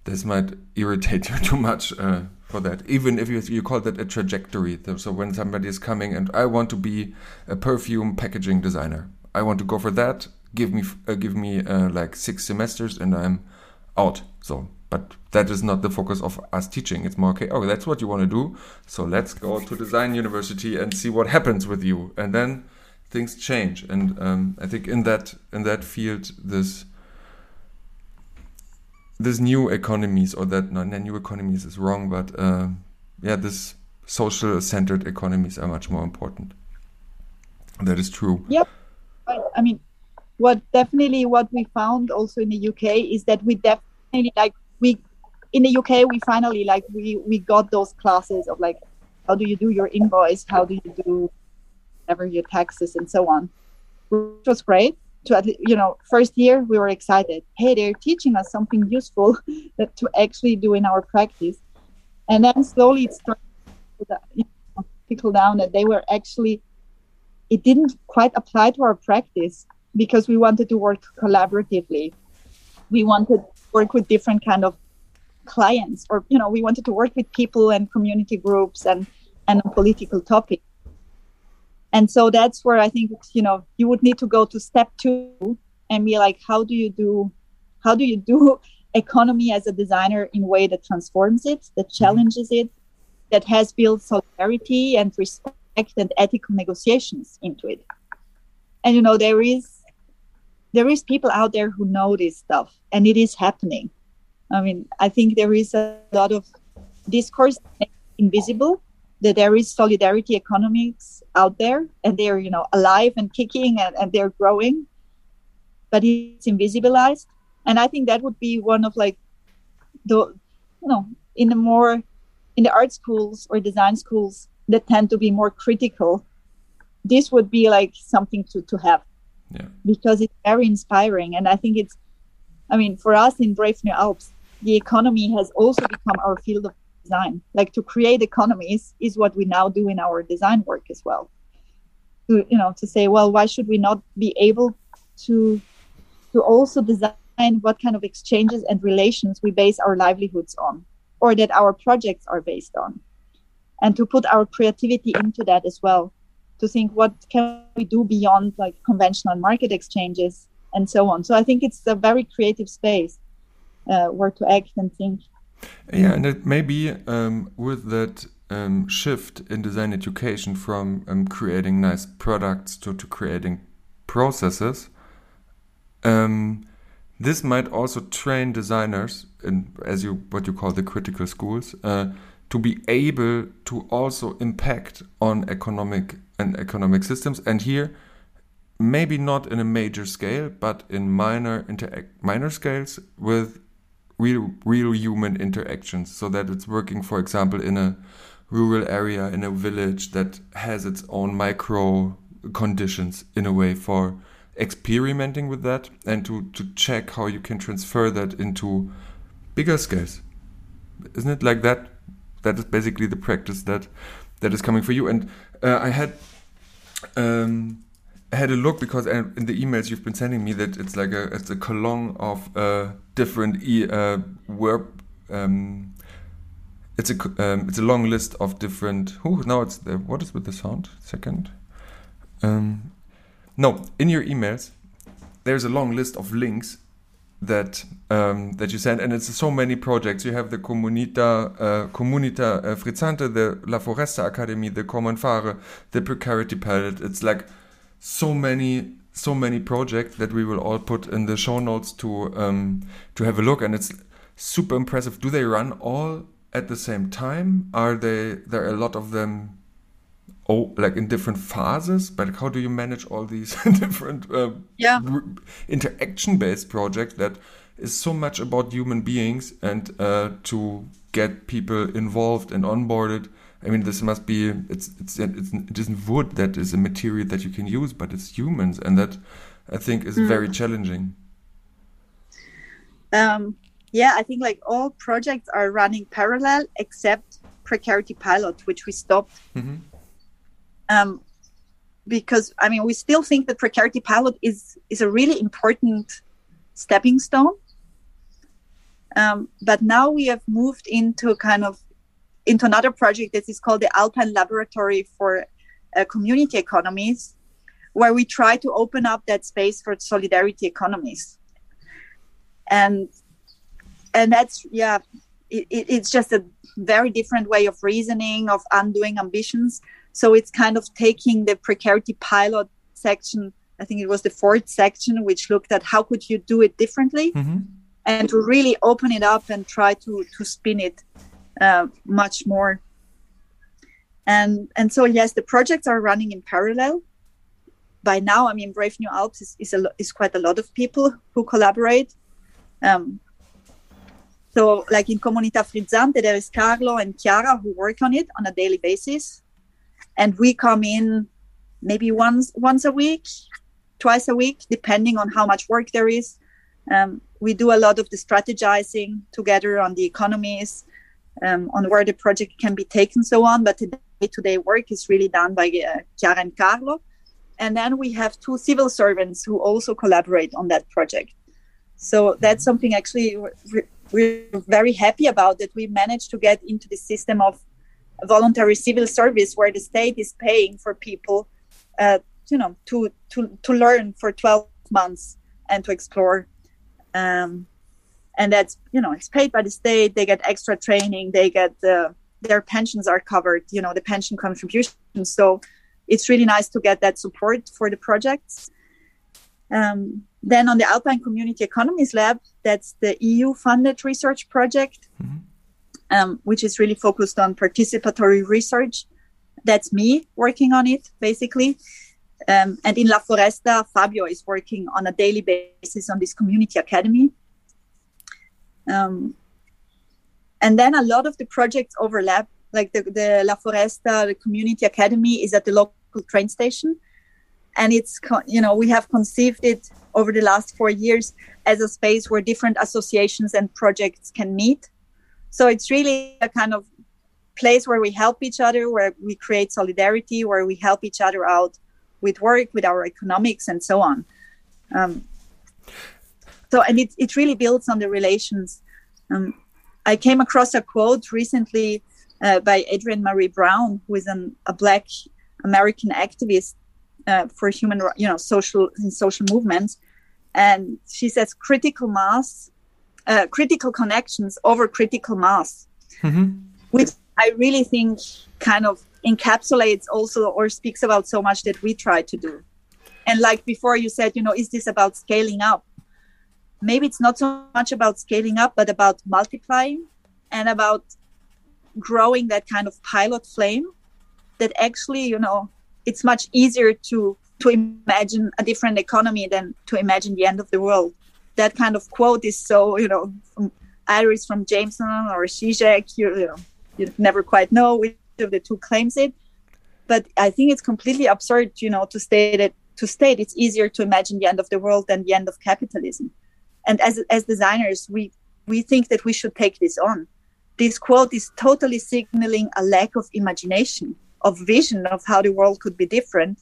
this might irritate you too much uh, for that even if you, you call that a trajectory so when somebody is coming and i want to be a perfume packaging designer i want to go for that give me uh, give me uh, like six semesters and i'm out so but that is not the focus of us teaching. It's more okay. Oh, that's what you want to do. So let's go to design university and see what happens with you. And then things change. And um, I think in that in that field, this this new economies or that no, new economies is wrong, but uh, yeah, this social centered economies are much more important. That is true. Yep. I mean, what definitely what we found also in the UK is that we definitely like we in the UK we finally like we we got those classes of like how do you do your invoice, how do you do ever your taxes and so on, which was great. To you know, first year we were excited. Hey, they're teaching us something useful that to actually do in our practice, and then slowly it started to trickle down that they were actually it didn't quite apply to our practice because we wanted to work collaboratively. We wanted to work with different kind of clients or you know we wanted to work with people and community groups and and political topics and so that's where i think you know you would need to go to step two and be like how do you do how do you do economy as a designer in a way that transforms it that mm-hmm. challenges it that has built solidarity and respect and ethical negotiations into it and you know there is there is people out there who know this stuff and it is happening I mean, I think there is a lot of discourse invisible that there is solidarity economics out there and they're, you know, alive and kicking and, and they're growing, but it's invisibilized. And I think that would be one of like the, you know, in the more, in the art schools or design schools that tend to be more critical, this would be like something to, to have. Yeah. Because it's very inspiring. And I think it's, I mean, for us in Brave New Alps, the economy has also become our field of design. Like to create economies is what we now do in our design work as well. To you know, to say, well, why should we not be able to to also design what kind of exchanges and relations we base our livelihoods on, or that our projects are based on? and to put our creativity into that as well to think what can we do beyond like conventional market exchanges and so on so i think it's a very creative space uh, where to act and think yeah and it may be um, with that um, shift in design education from um, creating nice products to, to creating processes um, this might also train designers in as you what you call the critical schools uh, to be able to also impact on economic and economic systems. And here maybe not in a major scale but in minor inter minor scales with real real human interactions so that it's working for example in a rural area in a village that has its own micro conditions in a way for experimenting with that and to, to check how you can transfer that into bigger scales. Isn't it like that? That is basically the practice that that is coming for you. And uh, I had um, I had a look because in the emails you've been sending me that it's like a it's a column of uh, different e uh. Um, it's a um, it's a long list of different. Oh, now it's the, what is with the sound? Second. Um, no, in your emails, there's a long list of links that um, that you send, and it's so many projects. You have the Comunità uh, Comunità uh, Frizzante, the La Foresta Academy, the Common Fare, the Precarity Pilot. It's like so many so many projects that we will all put in the show notes to um, to have a look, and it's super impressive. Do they run all at the same time? Are they there are a lot of them oh like in different phases but how do you manage all these different uh, yeah. interaction based projects that is so much about human beings and uh, to get people involved and onboarded i mean this must be it's, it's it's it isn't wood that is a material that you can use but it's humans and that i think is mm. very challenging um, yeah i think like all projects are running parallel except precarity pilot which we stopped mm -hmm um, because I mean we still think that precarity pilot is is a really important stepping stone. Um, but now we have moved into kind of into another project that is called the Alpine Laboratory for uh, Community Economies, where we try to open up that space for solidarity economies. And and that's yeah, it, it, it's just a very different way of reasoning of undoing ambitions so it's kind of taking the precarity pilot section. I think it was the fourth section, which looked at how could you do it differently, mm-hmm. and to really open it up and try to to spin it uh, much more. And and so yes, the projects are running in parallel. By now, I mean Brave New Alps is is, a, is quite a lot of people who collaborate. Um, so, like in Comunità Frizzante, there is Carlo and Chiara who work on it on a daily basis and we come in maybe once once a week twice a week depending on how much work there is um, we do a lot of the strategizing together on the economies um, on where the project can be taken so on but the day-to-day work is really done by uh, and carlo. And then we have two civil servants who also collaborate on that project. So that's something actually we're, we're very happy about that we managed to get into the system of voluntary civil service where the state is paying for people uh, you know to to to learn for 12 months and to explore um, and that's you know it's paid by the state they get extra training they get uh, their pensions are covered you know the pension contributions so it's really nice to get that support for the projects um, then on the alpine community economies lab that's the eu funded research project mm-hmm um, which is really focused on participatory research. That's me working on it, basically. Um, and in La Foresta, Fabio is working on a daily basis on this community academy. Um, and then a lot of the projects overlap. Like the, the La Foresta, the community academy is at the local train station. And it's, you know, we have conceived it over the last four years as a space where different associations and projects can meet so it's really a kind of place where we help each other, where we create solidarity, where we help each other out with work, with our economics, and so on. Um, so, and it, it really builds on the relations. Um, I came across a quote recently uh, by Adrienne maree Brown, who is an, a Black American activist uh, for human, you know, social in social movements, and she says critical mass, uh, critical connections over critical mass, mm-hmm. which I really think kind of encapsulates also or speaks about so much that we try to do. And like before, you said, you know, is this about scaling up? Maybe it's not so much about scaling up, but about multiplying and about growing that kind of pilot flame that actually, you know, it's much easier to to imagine a different economy than to imagine the end of the world. That kind of quote is so, you know, from Iris from Jameson or Zizek, you, you know, you never quite know which of the two claims it. But I think it's completely absurd, you know, to state it to state it's easier to imagine the end of the world than the end of capitalism. And as as designers, we we think that we should take this on. This quote is totally signaling a lack of imagination, of vision of how the world could be different.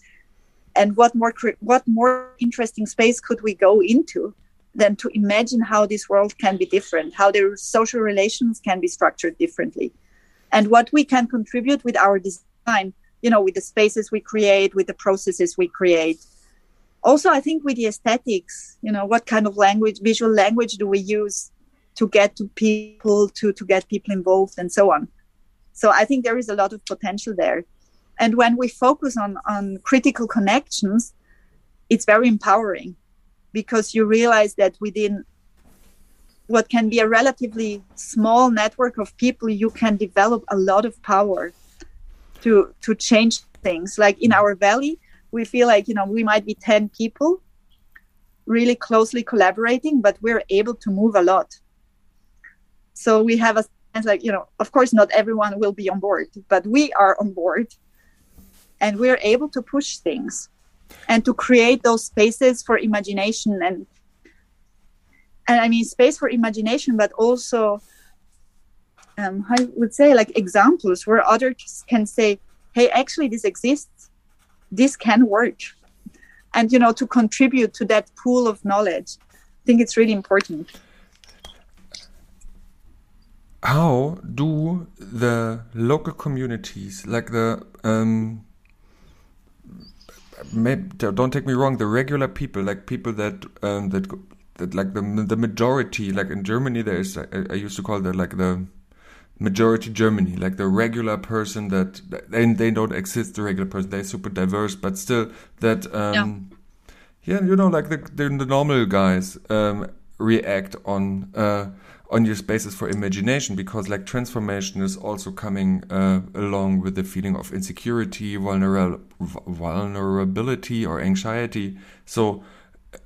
And what more what more interesting space could we go into than to imagine how this world can be different, how the social relations can be structured differently, and what we can contribute with our design you know with the spaces we create with the processes we create also i think with the aesthetics you know what kind of language visual language do we use to get to people to to get people involved and so on? So i think there is a lot of potential there. And when we focus on on critical connections it's very empowering because you realize that within what can be a relatively small network of people you can develop a lot of power to to change things. Like in our valley we feel like you know we might be 10 people really closely collaborating but we're able to move a lot. So we have a sense like you know of course not everyone will be on board but we are on board and we're able to push things and to create those spaces for imagination and and i mean space for imagination but also um, I would say like examples where others can say, hey, actually this exists, this can work. And, you know, to contribute to that pool of knowledge, I think it's really important. How do the local communities, like the, um, don't take me wrong, the regular people, like people that um, that that like the the majority, like in Germany, there is I, I used to call that like the majority Germany, like the regular person that they they don't exist the regular person. They're super diverse, but still that um, yeah. yeah, you know, like the the, the normal guys um, react on uh, on your spaces for imagination because like transformation is also coming uh, along with the feeling of insecurity, vulnerable vulnerability, or anxiety. So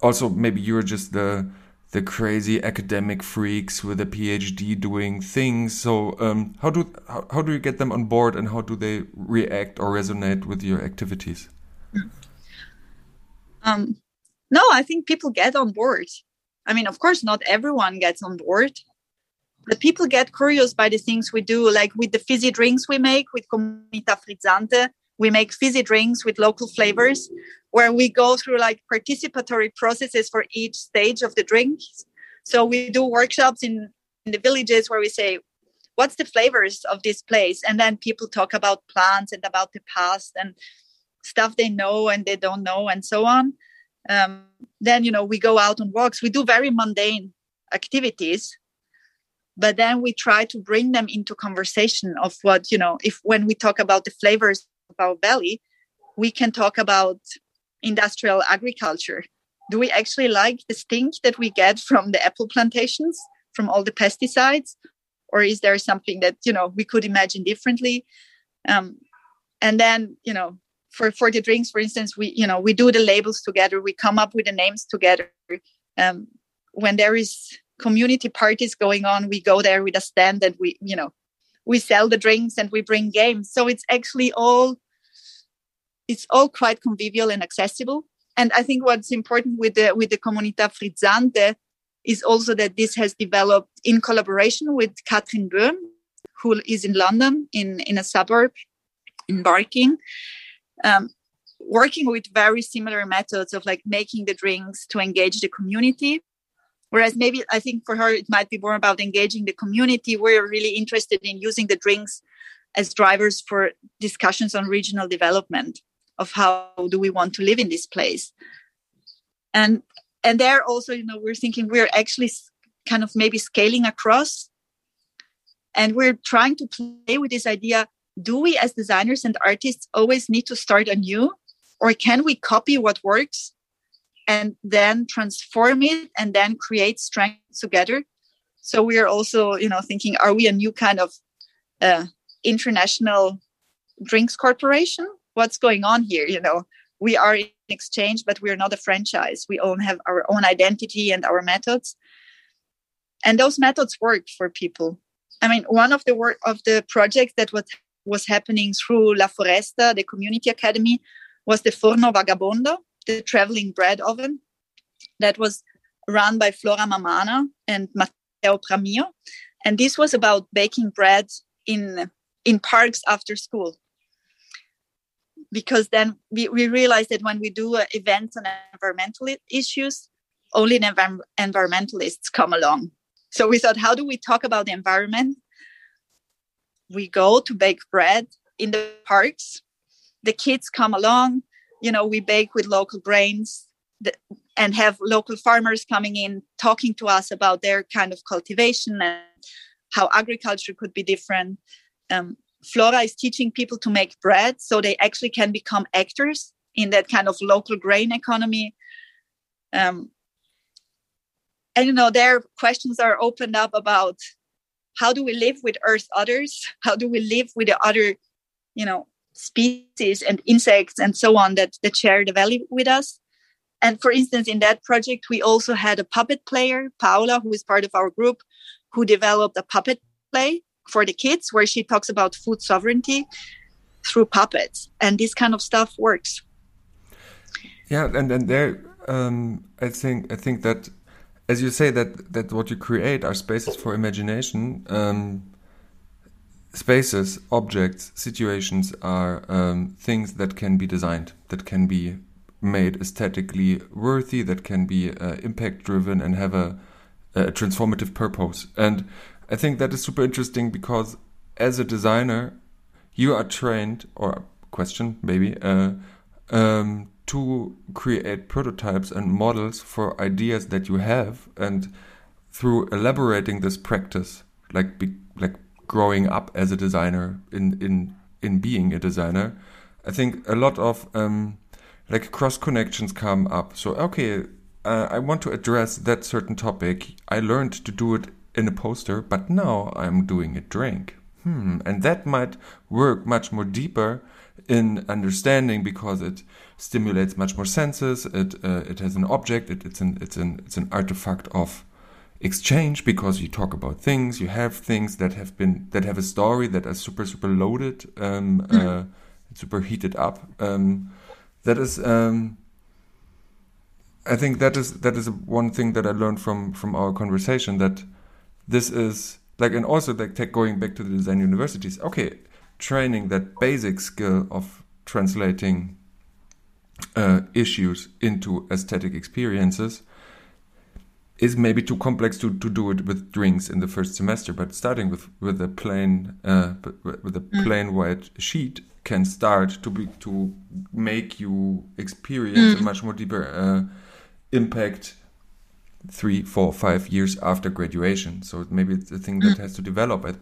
also maybe you're just the the crazy academic freaks with a PhD doing things. So um, how do how, how do you get them on board, and how do they react or resonate with your activities? Um, no, I think people get on board. I mean, of course, not everyone gets on board, but people get curious by the things we do, like with the fizzy drinks we make with Comunità Frizzante. We make fizzy drinks with local flavors where we go through like participatory processes for each stage of the drinks. So we do workshops in, in the villages where we say, what's the flavors of this place? And then people talk about plants and about the past and stuff they know and they don't know and so on. Um, then, you know, we go out on walks. We do very mundane activities but then we try to bring them into conversation of what you know if when we talk about the flavors our valley we can talk about industrial agriculture? Do we actually like the stink that we get from the apple plantations, from all the pesticides? Or is there something that, you know, we could imagine differently? Um, and then, you know, for, for the drinks, for instance, we, you know, we do the labels together, we come up with the names together. Um, when there is community parties going on, we go there with a stand and we, you know, we sell the drinks and we bring games. So it's actually all it's all quite convivial and accessible. And I think what's important with the with the Comunità Frizzante is also that this has developed in collaboration with Katrin Böhm, who is in London in, in a suburb in Barking, um, working with very similar methods of like making the drinks to engage the community. Whereas maybe I think for her it might be more about engaging the community. We're really interested in using the drinks as drivers for discussions on regional development of how do we want to live in this place. And and there also you know we're thinking we're actually kind of maybe scaling across. And we're trying to play with this idea do we as designers and artists always need to start anew? Or can we copy what works and then transform it and then create strength together. So we are also you know thinking are we a new kind of uh, international drinks corporation? What's going on here? You know we are in exchange but we're not a franchise. We all have our own identity and our methods. And those methods work for people. I mean one of the work of the projects that was was happening through la foresta the community academy was the forno vagabondo the traveling bread oven that was run by flora mamana and matteo pramio. And this was about baking bread in in parks after school. Because then we, we realized that when we do uh, events on environmental issues only env- environmentalists come along. So we thought how do we talk about the environment? We go to bake bread in the parks. The kids come along you know we bake with local grains and have local farmers coming in talking to us about their kind of cultivation and how agriculture could be different um, Flora is teaching people to make bread so they actually can become actors in that kind of local grain economy. Um, and you know, their questions are opened up about how do we live with Earth others? How do we live with the other, you know, species and insects and so on that, that share the valley with us? And for instance, in that project, we also had a puppet player, Paula, who is part of our group, who developed a puppet play for the kids where she talks about food sovereignty through puppets. And this kind of stuff works. Yeah and and there um, i think i think that as you say that that what you create are spaces for imagination. Um, spaces objects situations are um, things that can be designed that can be made aesthetically worthy that can be uh, impact driven and have a, a transformative purpose. And I think that is super interesting because as a designer, you are trained, or question maybe, uh, um, to create prototypes and models for ideas that you have, and through elaborating this practice, like be, like growing up as a designer in in in being a designer, I think a lot of um, like cross connections come up. So okay, uh, I want to address that certain topic. I learned to do it in a poster, but now I'm doing a drink. Hmm, and that might work much more deeper in understanding because it stimulates much more senses. It uh, it has an object. It, it's an it's an it's an artifact of exchange because you talk about things. You have things that have been that have a story that are super super loaded, um, mm. uh, super heated up. Um, that is. Um, I think that is that is one thing that I learned from from our conversation that this is like and also like tech going back to the design universities okay training that basic skill of translating uh, issues into aesthetic experiences is maybe too complex to, to do it with drinks in the first semester but starting with with a plain uh, with a mm. plain white sheet can start to be to make you experience mm. a much more deeper uh, impact three, four, five years after graduation. So maybe it's a thing that mm. has to develop.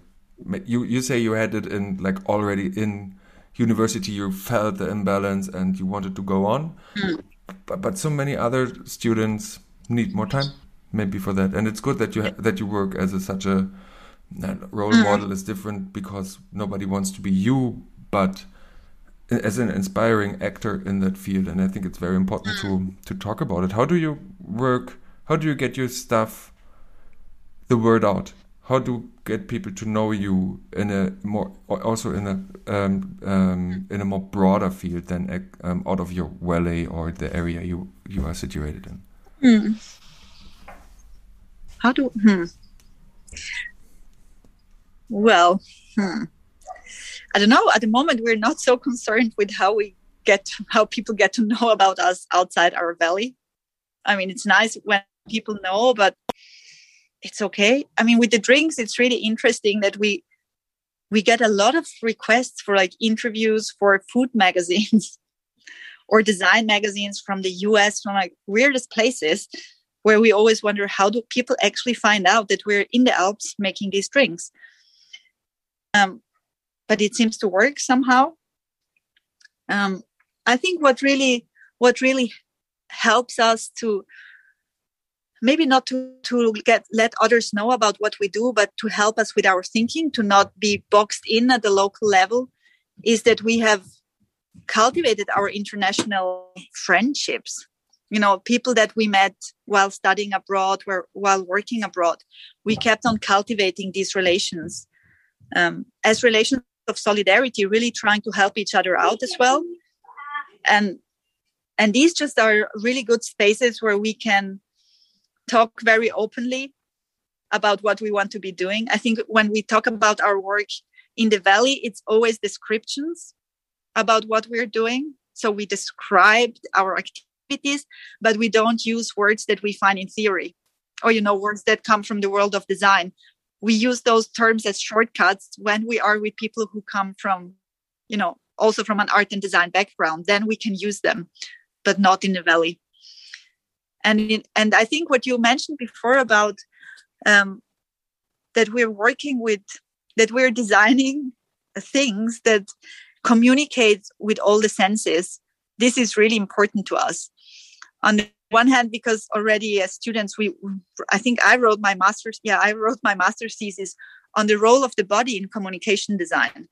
You you say you had it in like already in university. You felt the imbalance and you wanted to go on, mm. but but so many other students need more time maybe for that. And it's good that you that you work as a, such a role mm. model is different because nobody wants to be you, but as an inspiring actor in that field. And I think it's very important to to talk about it. How do you work? how do you get your stuff the word out how do get people to know you in a more also in a um, um, in a more broader field than um, out of your valley or the area you you are situated in hmm. How do hmm. well hmm. i don't know at the moment we're not so concerned with how we get how people get to know about us outside our valley i mean it's nice when people know, but it's okay. I mean, with the drinks, it's really interesting that we we get a lot of requests for like interviews for food magazines or design magazines from the US, from like weirdest places where we always wonder how do people actually find out that we're in the Alps making these drinks? Um, but it seems to work somehow. Um, I think what really what really helps us to maybe not to, to get let others know about what we do but to help us with our thinking to not be boxed in at the local level is that we have cultivated our international friendships you know people that we met while studying abroad where while working abroad we kept on cultivating these relations um, as relations of solidarity really trying to help each other out as well and and these just are really good spaces where we can talk very openly about what we want to be doing. I think when we talk about our work in the valley, it's always descriptions about what we're doing. So we describe our activities, but we don't use words that we find in theory or, you know, words that come from the world of design. We use those terms as shortcuts when we are with people who come from, you know, also from an art and design background. Then we can use them, but not in the valley and in, and I think what you mentioned before about um, that we're working with that we're designing things that communicate with all the senses. This is really important to us. On the one hand, because already as students, we I think I wrote my master's. Yeah, I wrote my master's thesis on the role of the body in communication design.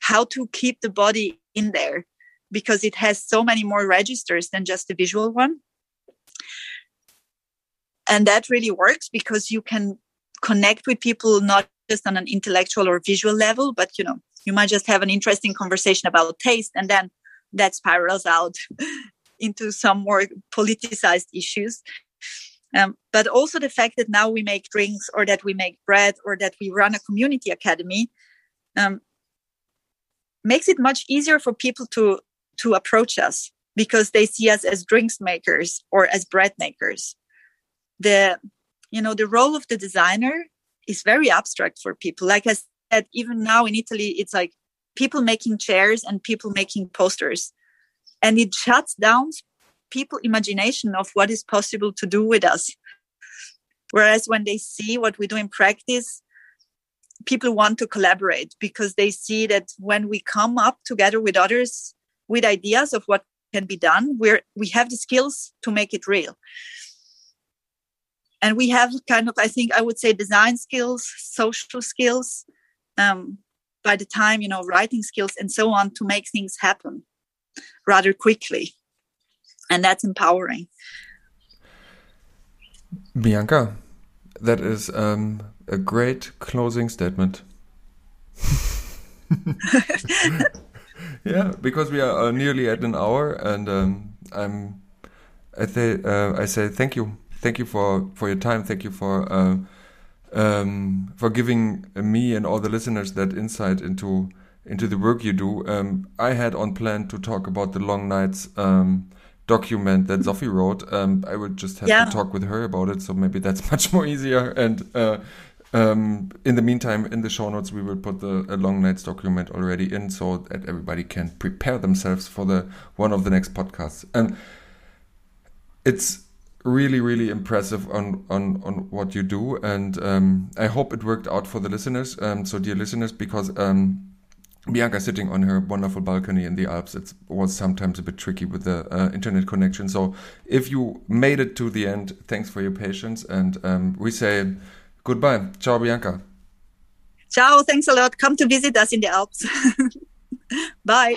How to keep the body in there because it has so many more registers than just the visual one and that really works because you can connect with people not just on an intellectual or visual level but you know you might just have an interesting conversation about taste and then that spirals out into some more politicized issues. Um, but also the fact that now we make drinks or that we make bread or that we run a community academy um, makes it much easier for people to to approach us because they see us as drinks makers or as bread makers. The you know the role of the designer is very abstract for people. Like i said even now in italy it's like people making chairs and people making posters and it shuts down people imagination of what is possible to do with us. Whereas when they see what we do in practice people want to collaborate because they see that when we come up together with others with ideas of what can be done we're we have the skills to make it real. And we have kind of i think i would say design skills social skills um, by the time you know writing skills and so on to make things happen rather quickly. And that's empowering. Bianca that is um, a great closing statement. Yeah because we are uh, nearly at an hour and um, i'm I say, uh, I say thank you. Thank you for for your time. Thank you for uh, um, for giving me and all the listeners that insight into into the work you do. Um, I had on plan to talk about the long nights um, document that Sophie wrote. Um, I would just have yeah. to talk with her about it, so maybe that's much more easier. And uh, um, in the meantime, in the show notes, we will put the long nights document already in, so that everybody can prepare themselves for the one of the next podcasts. And it's really really impressive on on on what you do and um, i hope it worked out for the listeners um, so dear listeners because um, bianca sitting on her wonderful balcony in the alps it was sometimes a bit tricky with the uh, internet connection. So if you made it to the end thanks for your patience and um, we say goodbye. Ciao bianca. Ciao thanks a lot. Come to visit us in the alps. Bye